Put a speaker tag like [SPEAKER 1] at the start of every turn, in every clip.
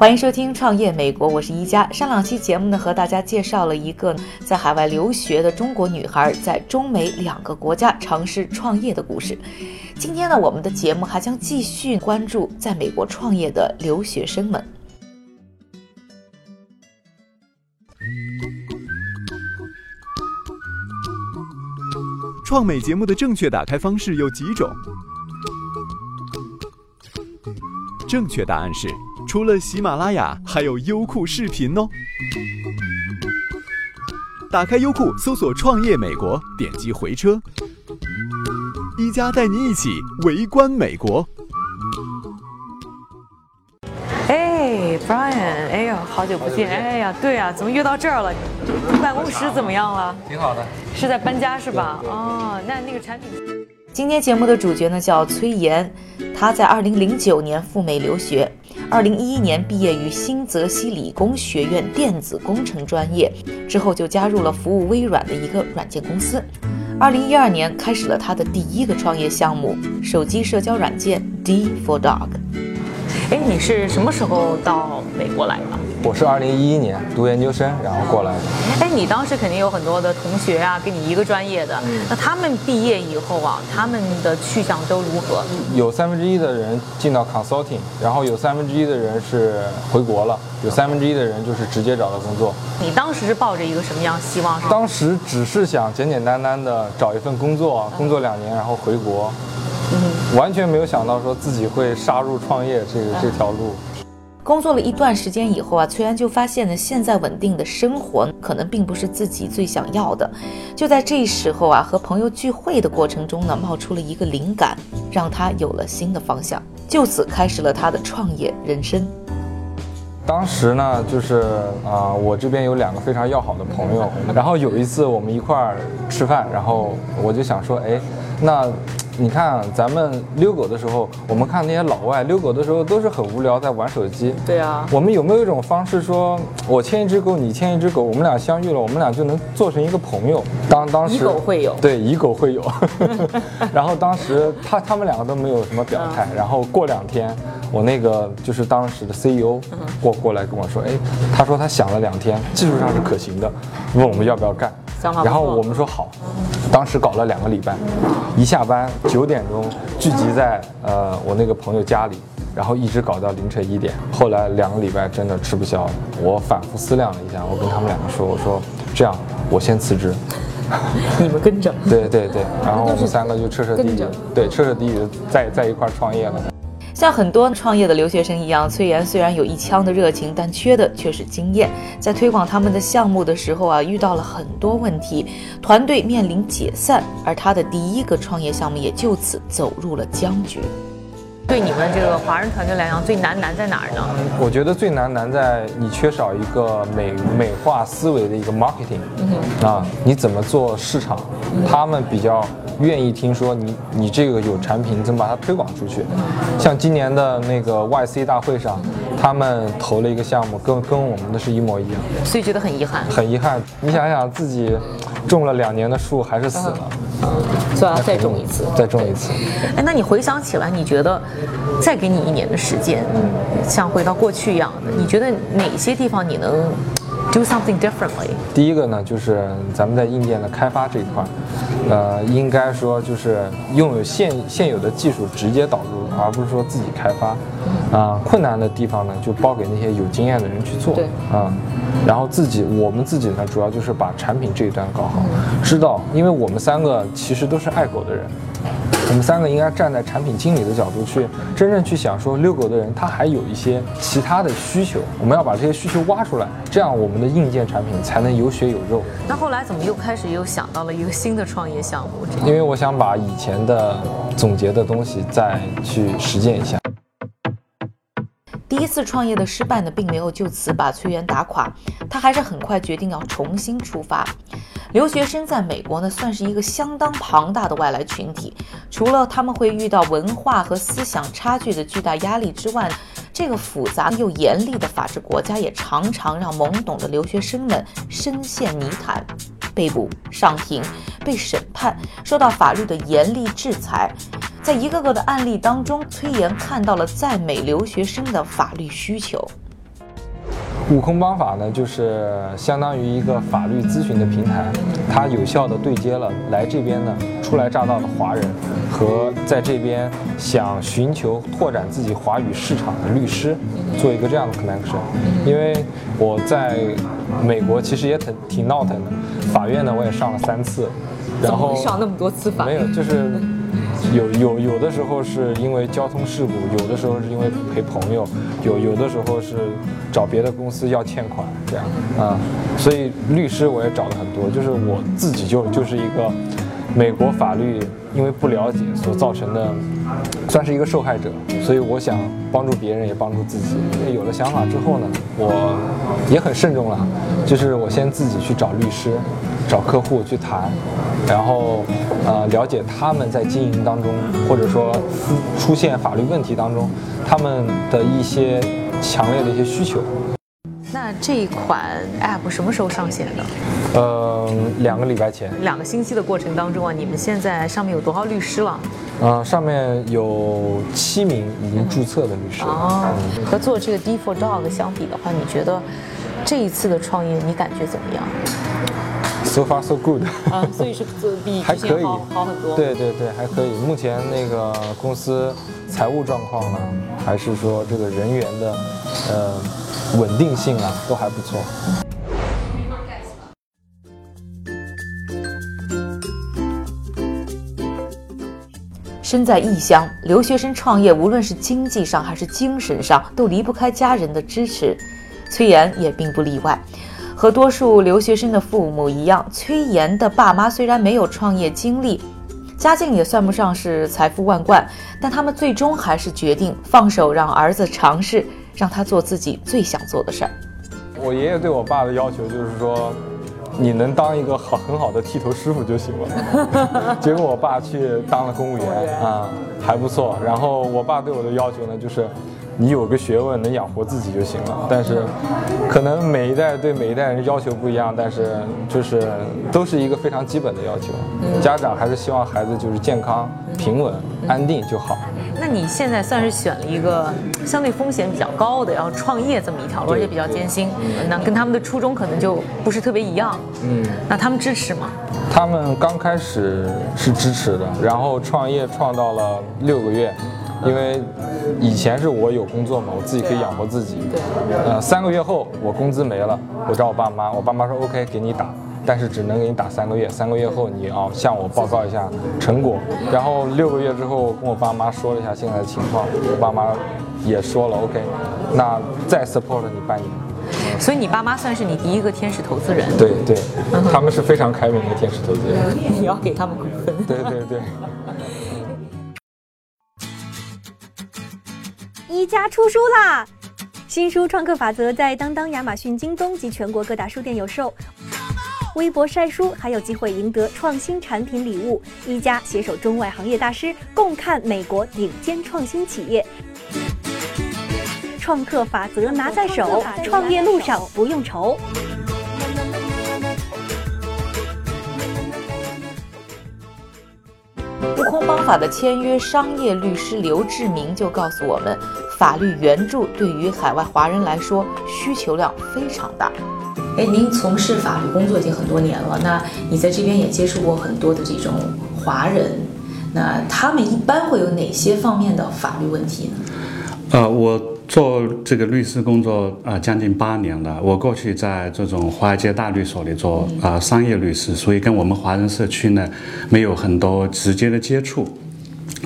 [SPEAKER 1] 欢迎收听《创业美国》，我是一加。上两期节目呢，和大家介绍了一个在海外留学的中国女孩在中美两个国家尝试创业的故事。今天呢，我们的节目还将继续关注在美国创业的留学生们。
[SPEAKER 2] 创美节目的正确打开方式有几种？正确答案是，除了喜马拉雅，还有优酷视频哦。打开优酷，搜索“创业美国”，点击回车。一加带您一起围观美国。
[SPEAKER 1] 哎，Brian，哎呀，好久不见！哎呀，对呀、怎么约到这儿了？办公室怎么样了？
[SPEAKER 3] 挺好的。
[SPEAKER 1] 是在搬家是吧？哦，那那个产品。今天节目的主角呢叫崔岩，他在2009年赴美留学二零一一年毕业于新泽西理工学院电子工程专业，之后就加入了服务微软的一个软件公司。二零一二年开始了他的第一个创业项目——手机社交软件 D for Dog。哎，你是什么时候到美国来的？
[SPEAKER 3] 我是二零一一年读研究生，然后过来的。
[SPEAKER 1] 哎，你当时肯定有很多的同学啊，跟你一个专业的，那他们毕业以后啊，他们的去向都如何？
[SPEAKER 3] 有三分之一的人进到 consulting，然后有三分之一的人是回国了，有三分之一的人就是直接找到工作。
[SPEAKER 1] 你当时是抱着一个什么样的希望？
[SPEAKER 3] 当时只是想简简单单的找一份工作，工作两年然后回国，完全没有想到说自己会杀入创业这个这条路。
[SPEAKER 1] 工作了一段时间以后啊，崔然就发现呢，现在稳定的生活可能并不是自己最想要的。就在这时候啊，和朋友聚会的过程中呢，冒出了一个灵感，让他有了新的方向，就此开始了他的创业人生。
[SPEAKER 3] 当时呢，就是啊、我这边有两个非常要好的朋友，然后有一次我们一块儿吃饭，然后我就想说，哎，那你看咱们遛狗的时候，我们看那些老外遛狗的时候都是很无聊，在玩手机。
[SPEAKER 1] 对啊，
[SPEAKER 3] 我们有没有一种方式说，我牵一只狗，你牵一只狗，我们俩相遇了，我们俩就能做成一个朋友？当当时
[SPEAKER 1] 以狗会友。
[SPEAKER 3] 对，以狗会友。然后当时他他们两个都没有什么表态，然后过两天，我那个就是当时的 CEO 过过来跟我说，哎，他说他想了两天，技术上是可行的，问我们要不要干。然后我们说好，当时搞了两个礼拜，一下班九点钟聚集在呃我那个朋友家里。然后一直搞到凌晨一点，后来两个礼拜真的吃不消，我反复思量了一下，我跟他们两个说，我说这样，我先辞职，
[SPEAKER 1] 你们跟着。
[SPEAKER 3] 对对对，然后我们三个就彻彻底底，对，彻彻底底的在在一块儿创业了。
[SPEAKER 1] 像很多创业的留学生一样，崔岩虽然有一腔的热情，但缺的却是经验。在推广他们的项目的时候啊，遇到了很多问题，团队面临解散，而他的第一个创业项目也就此走入了僵局。对你们这个华人团队来讲，最难难在哪儿呢？
[SPEAKER 3] 我觉得最难难在你缺少一个美美化思维的一个 marketing，啊，你怎么做市场？他们比较愿意听说你你这个有产品，你怎么把它推广出去？像今年的那个 YC 大会上，他们投了一个项目，跟跟我们的是一模一样，
[SPEAKER 1] 所以觉得很遗憾，
[SPEAKER 3] 很遗憾。你想想自己种了两年的树还是死了，
[SPEAKER 1] 所以要再种一次。
[SPEAKER 3] 再种一次。
[SPEAKER 1] 哎，那你回想起来，你觉得再给你一年的时间，像回到过去一样的，你觉得哪些地方你能 do something differently？
[SPEAKER 3] 第一个呢，就是咱们在硬件的开发这一块儿，呃，应该说就是拥有现现有的技术直接导入，而不是说自己开发。啊、困难的地方呢，就包给那些有经验的人去做。
[SPEAKER 1] 对
[SPEAKER 3] 啊、然后自己我们自己呢，主要就是把产品这一端搞好，知道，因为我们三个其实都是爱狗的人。我们三个应该站在产品经理的角度去真正去想，说遛狗的人他还有一些其他的需求，我们要把这些需求挖出来，这样我们的硬件产品才能有血有肉。
[SPEAKER 1] 那后来怎么又开始又想到了一个新的创业项目？
[SPEAKER 3] 因为我想把以前的总结的东西再去实践一下。
[SPEAKER 1] 第一次创业的失败呢，并没有就此把崔源打垮，他还是很快决定要重新出发。留学生在美国呢，算是一个相当庞大的外来群体，除了他们会遇到文化和思想差距的巨大压力之外，这个复杂又严厉的法治国家也常常让懵懂的留学生们深陷泥潭，被捕、上庭、被审判，受到法律的严厉制裁。在一个个的案例当中，崔岩看到了在美留学生的法律需求。
[SPEAKER 3] 悟空帮法呢，就是相当于一个法律咨询的平台，它有效的对接了来这边的初来乍到的华人和在这边想寻求拓展自己华语市场的律师，做一个这样的 connection。因为我在美国其实也挺挺闹腾的，法院呢我也上了三次，然后
[SPEAKER 1] 上那么多次法
[SPEAKER 3] 没有就是。有有有的时候是因为交通事故，有的时候是因为陪朋友，有有的时候是找别的公司要欠款这样啊，所以律师我也找了很多，就是我自己就就是一个美国法律因为不了解所造成的，算是一个受害者，所以我想帮助别人也帮助自己。因为有了想法之后呢，我也很慎重了，就是我先自己去找律师。找客户去谈，然后，呃，了解他们在经营当中，或者说出现法律问题当中，他们的一些强烈的一些需求。
[SPEAKER 1] 那这一款 App 什么时候上线的？
[SPEAKER 3] 呃，两个礼拜前。
[SPEAKER 1] 两个星期的过程当中啊，你们现在上面有多少律师了？
[SPEAKER 3] 呃，上面有七名已经注册的律师。
[SPEAKER 1] 哦，和做这个 D for Dog 相比的话，你觉得这一次的创业你感觉怎么样
[SPEAKER 3] ？So far so good，
[SPEAKER 1] 啊，所以是比
[SPEAKER 3] 还可以
[SPEAKER 1] 好很多。
[SPEAKER 3] 对对对，还可以。目前那个公司财务状况呢，还是说这个人员的呃稳定性啊，都还不错。
[SPEAKER 1] 身在异乡，留学生创业，无论是经济上还是精神上，都离不开家人的支持。崔岩也并不例外。和多数留学生的父母一样，崔岩的爸妈虽然没有创业经历，家境也算不上是财富万贯，但他们最终还是决定放手让儿子尝试，让他做自己最想做的事儿。
[SPEAKER 3] 我爷爷对我爸的要求就是说，你能当一个好很好的剃头师傅就行了。结果我爸去当了公务员啊，还不错。然后我爸对我的要求呢，就是。你有个学问能养活自己就行了，但是可能每一代对每一代人要求不一样，但是就是都是一个非常基本的要求。家长还是希望孩子就是健康、平稳、安定就好。
[SPEAKER 1] 那你现在算是选了一个相对风险比较高的，然后创业这么一条路，而且比较艰辛。那跟他们的初衷可能就不是特别一样。嗯，那他们支持吗？
[SPEAKER 3] 他们刚开始是支持的，然后创业创到了六个月。因为以前是我有工作嘛，我自己可以养活自己。
[SPEAKER 1] 对。
[SPEAKER 3] 呃，三个月后我工资没了，我找我爸妈，我爸妈说 OK 给你打，但是只能给你打三个月，三个月后你要向我报告一下成果。然后六个月之后跟我爸妈说了一下现在的情况，我爸妈也说了 OK，那再 support 你半年。
[SPEAKER 1] 所以你爸妈算是你第一个天使投资人。
[SPEAKER 3] 对对，他们是非常开明的天使投资人。
[SPEAKER 1] 你要给他们股份。
[SPEAKER 3] 对对对。
[SPEAKER 4] 一家出书啦！新书《创客法则》在当当、亚马逊、京东及全国各大书店有售。微博晒书还有机会赢得创新产品礼物。一家携手中外行业大师，共看美国顶尖创新企业。创客法则拿在手，创业路上不用愁。
[SPEAKER 1] 悟空帮法的签约商业律师刘志明就告诉我们。法律援助对于海外华人来说需求量非常大。哎，您从事法律工作已经很多年了，那你在这边也接触过很多的这种华人，那他们一般会有哪些方面的法律问题呢？
[SPEAKER 5] 呃，我做这个律师工作啊，将近八年了。我过去在这种华尔街大律所里做啊商业律师，所以跟我们华人社区呢没有很多直接的接触。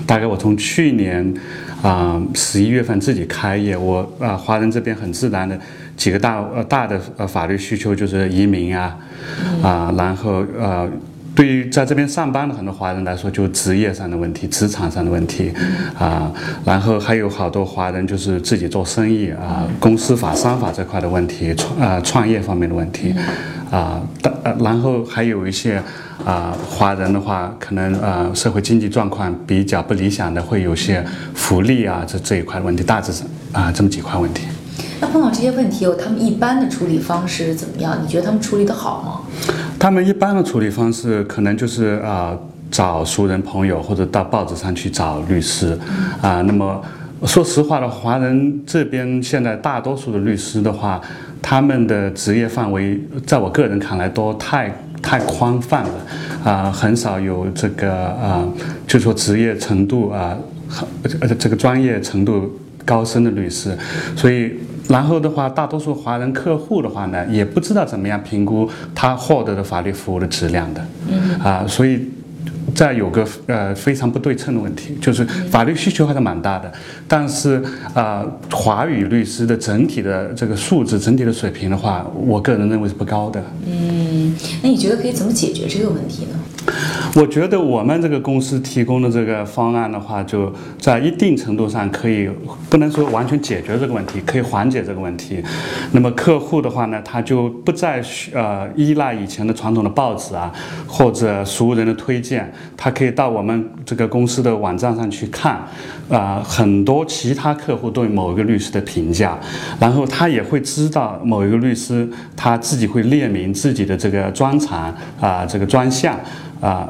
[SPEAKER 5] 大概我从去年啊十一月份自己开业，我啊华人这边很自然的几个大呃大的呃法律需求就是移民啊啊，然后呃。对于在这边上班的很多华人来说，就职业上的问题、职场上的问题，啊，然后还有好多华人就是自己做生意啊，公司法、商法这块的问题，创啊创业方面的问题，啊，呃，然后还有一些啊华人的话，可能啊社会经济状况比较不理想的，会有些福利啊这这一块的问题，大致上啊这么几块问题。
[SPEAKER 1] 那碰到这些问题有，他们一般的处理方式怎么样？你觉得他们处理的好吗？
[SPEAKER 5] 他们一般的处理方式可能就是啊找熟人朋友，或者到报纸上去找律师，啊，那么说实话的，华人这边现在大多数的律师的话，他们的职业范围，在我个人看来都太太宽泛了，啊，很少有这个啊，就说职业程度啊，而且这个专业程度高深的律师，所以。然后的话，大多数华人客户的话呢，也不知道怎么样评估他获得的法律服务的质量的，啊，所以。再有个呃非常不对称的问题，就是法律需求还是蛮大的，但是啊，华语律师的整体的这个素质、整体的水平的话，我个人认为是不高的。
[SPEAKER 1] 嗯，那你觉得可以怎么解决这个问题呢？
[SPEAKER 5] 我觉得我们这个公司提供的这个方案的话，就在一定程度上可以，不能说完全解决这个问题，可以缓解这个问题。那么客户的话呢，他就不再呃依赖以前的传统的报纸啊，或者熟人的推荐。他可以到我们这个公司的网站上去看，啊，很多其他客户对某一个律师的评价，然后他也会知道某一个律师他自己会列明自己的这个专长啊，这个专项啊，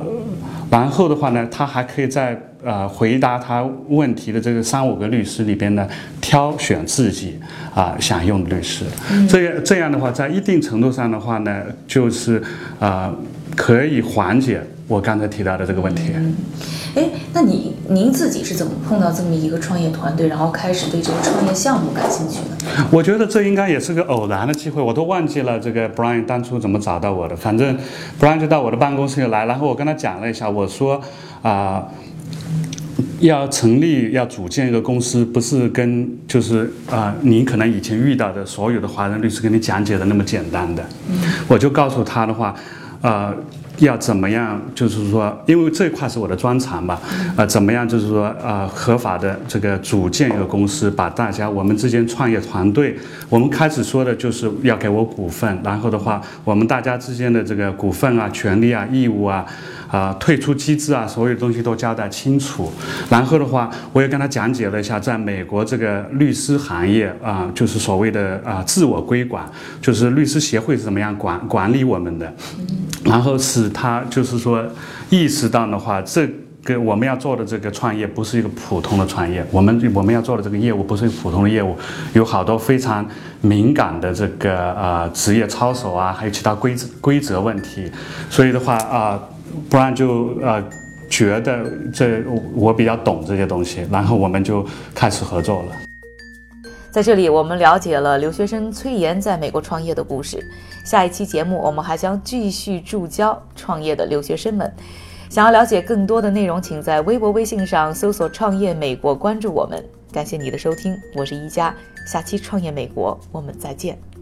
[SPEAKER 5] 然后的话呢，他还可以在呃回答他问题的这个三五个律师里边呢，挑选自己啊想用的律师，这样这样的话，在一定程度上的话呢，就是啊可以缓解。我刚才提到的这个问题，
[SPEAKER 1] 哎，那你您自己是怎么碰到这么一个创业团队，然后开始对这个创业项目感兴趣的？
[SPEAKER 5] 我觉得这应该也是个偶然的机会，我都忘记了这个 Brian 当初怎么找到我的。反正 Brian 就到我的办公室里来，然后我跟他讲了一下，我说啊，要成立要组建一个公司，不是跟就是啊，你可能以前遇到的所有的华人律师跟你讲解的那么简单的。我就告诉他的话，啊。要怎么样？就是说，因为这块是我的专长吧，呃，怎么样？就是说，呃，合法的这个组建一个公司，把大家我们之间创业团队，我们开始说的就是要给我股份，然后的话，我们大家之间的这个股份啊、权利啊、义务啊。啊，退出机制啊，所有东西都交代清楚。然后的话，我也跟他讲解了一下，在美国这个律师行业啊，就是所谓的啊自我规管，就是律师协会是怎么样管管理我们的。然后使他就是说意识到的话，这个我们要做的这个创业不是一个普通的创业，我们我们要做的这个业务不是一个普通的业务，有好多非常敏感的这个呃职业操守啊，还有其他规则规则问题。所以的话啊。不然就呃觉得这我比较懂这些东西，然后我们就开始合作了。
[SPEAKER 1] 在这里，我们了解了留学生崔岩在美国创业的故事。下一期节目，我们还将继续助教创业的留学生们。想要了解更多的内容，请在微博、微信上搜索“创业美国”，关注我们。感谢你的收听，我是一加，下期创业美国，我们再见。